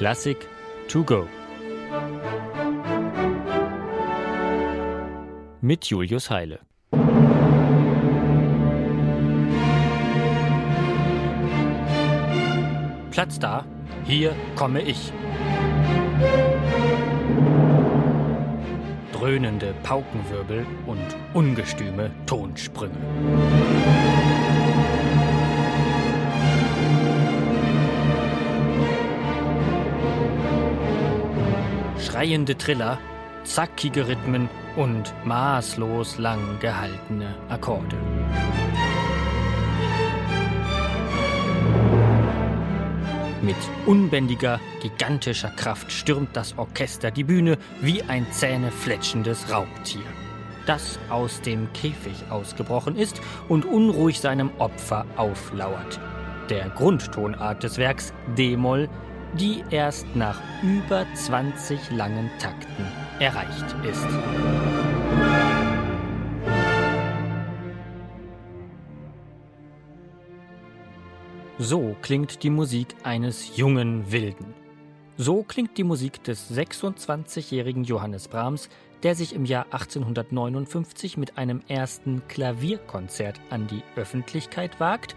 Klassik to go. Mit Julius Heile. Platz da, hier komme ich. Dröhnende Paukenwirbel und ungestüme Tonsprünge. Schreiende Triller, zackige Rhythmen und maßlos lang gehaltene Akkorde. Mit unbändiger, gigantischer Kraft stürmt das Orchester die Bühne wie ein zähnefletschendes Raubtier, das aus dem Käfig ausgebrochen ist und unruhig seinem Opfer auflauert. Der Grundtonart des Werks D-Moll, die erst nach über 20 langen Takten erreicht ist. So klingt die Musik eines jungen Wilden. So klingt die Musik des 26-jährigen Johannes Brahms, der sich im Jahr 1859 mit einem ersten Klavierkonzert an die Öffentlichkeit wagt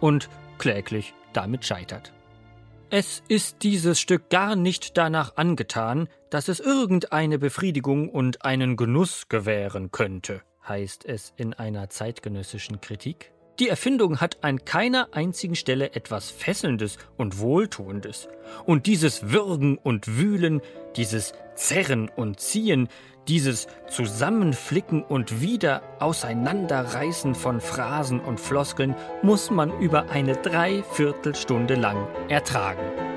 und kläglich damit scheitert. Es ist dieses Stück gar nicht danach angetan, dass es irgendeine Befriedigung und einen Genuss gewähren könnte, heißt es in einer zeitgenössischen Kritik. Die Erfindung hat an keiner einzigen Stelle etwas Fesselndes und Wohltuendes. Und dieses Würgen und Wühlen, dieses Zerren und Ziehen, dieses Zusammenflicken und wieder Auseinanderreißen von Phrasen und Floskeln muss man über eine Dreiviertelstunde lang ertragen.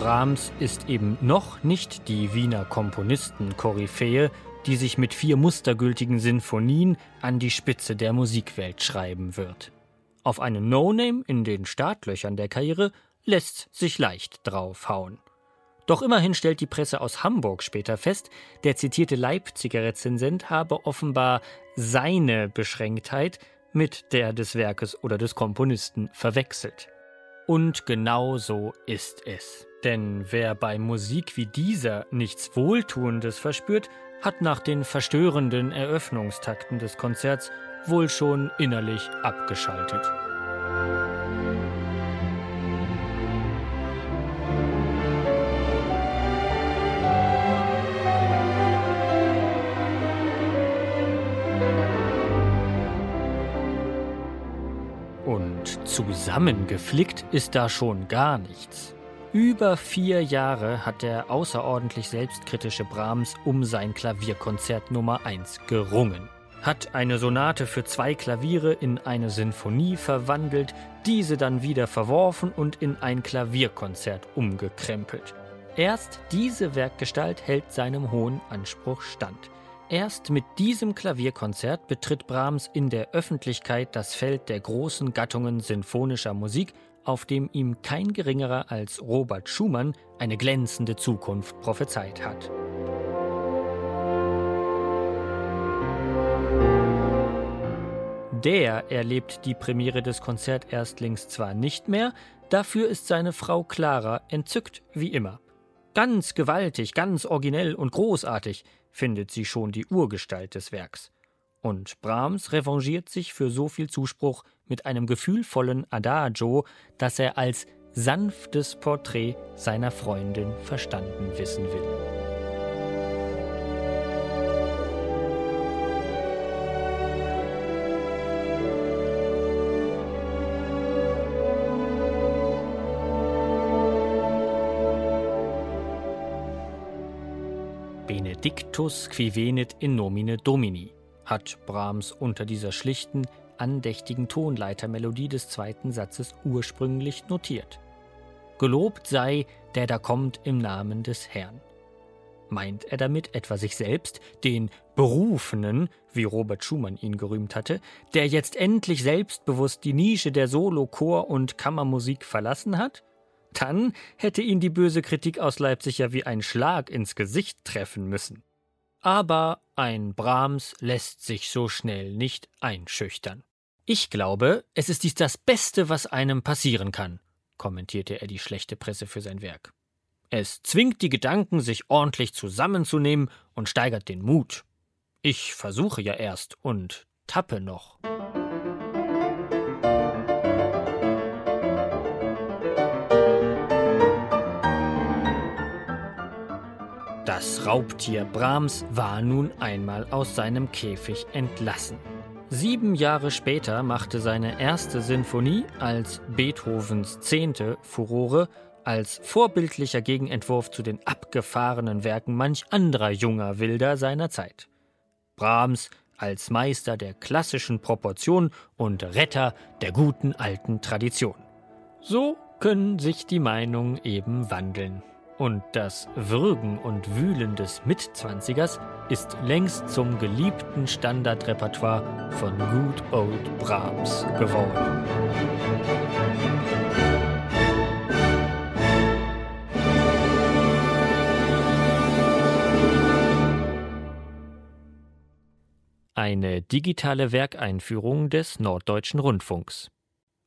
Brahms ist eben noch nicht die Wiener Komponisten-Koryphäe, die sich mit vier mustergültigen Sinfonien an die Spitze der Musikwelt schreiben wird. Auf einen No-Name in den Startlöchern der Karriere lässt sich leicht draufhauen. Doch immerhin stellt die Presse aus Hamburg später fest, der zitierte Leipziger Rezensent habe offenbar seine Beschränktheit mit der des Werkes oder des Komponisten verwechselt. Und genau so ist es. Denn wer bei Musik wie dieser nichts Wohltuendes verspürt, hat nach den verstörenden Eröffnungstakten des Konzerts wohl schon innerlich abgeschaltet. Zusammengeflickt ist da schon gar nichts. Über vier Jahre hat der außerordentlich selbstkritische Brahms um sein Klavierkonzert Nummer 1 gerungen. Hat eine Sonate für zwei Klaviere in eine Sinfonie verwandelt, diese dann wieder verworfen und in ein Klavierkonzert umgekrempelt. Erst diese Werkgestalt hält seinem hohen Anspruch stand. Erst mit diesem Klavierkonzert betritt Brahms in der Öffentlichkeit das Feld der großen Gattungen sinfonischer Musik auf dem ihm kein geringerer als Robert Schumann eine glänzende Zukunft prophezeit hat. Der erlebt die Premiere des Konzerterstlings zwar nicht mehr, dafür ist seine Frau Clara entzückt wie immer. Ganz gewaltig, ganz originell und großartig findet sie schon die Urgestalt des Werks. Und Brahms revanchiert sich für so viel Zuspruch mit einem gefühlvollen Adagio, das er als sanftes Porträt seiner Freundin verstanden wissen will. Benedictus qui venit in nomine Domini hat Brahms unter dieser schlichten, andächtigen Tonleitermelodie des zweiten Satzes ursprünglich notiert. Gelobt sei, der da kommt im Namen des Herrn. Meint er damit etwa sich selbst, den Berufenen, wie Robert Schumann ihn gerühmt hatte, der jetzt endlich selbstbewusst die Nische der Solo-, Chor- und Kammermusik verlassen hat? Dann hätte ihn die böse Kritik aus Leipzig ja wie ein Schlag ins Gesicht treffen müssen. Aber ein Brahms lässt sich so schnell nicht einschüchtern. Ich glaube, es ist dies das Beste, was einem passieren kann, kommentierte er die schlechte Presse für sein Werk. Es zwingt die Gedanken, sich ordentlich zusammenzunehmen und steigert den Mut. Ich versuche ja erst und tappe noch. Das Raubtier Brahms war nun einmal aus seinem Käfig entlassen. Sieben Jahre später machte seine erste Sinfonie als Beethovens zehnte Furore als vorbildlicher Gegenentwurf zu den abgefahrenen Werken manch anderer junger Wilder seiner Zeit. Brahms als Meister der klassischen Proportion und Retter der guten alten Tradition. So können sich die Meinungen eben wandeln. Und das Würgen und Wühlen des Mitzwanzigers ist längst zum geliebten Standardrepertoire von Good Old Brahms geworden. Eine digitale Werkeinführung des Norddeutschen Rundfunks.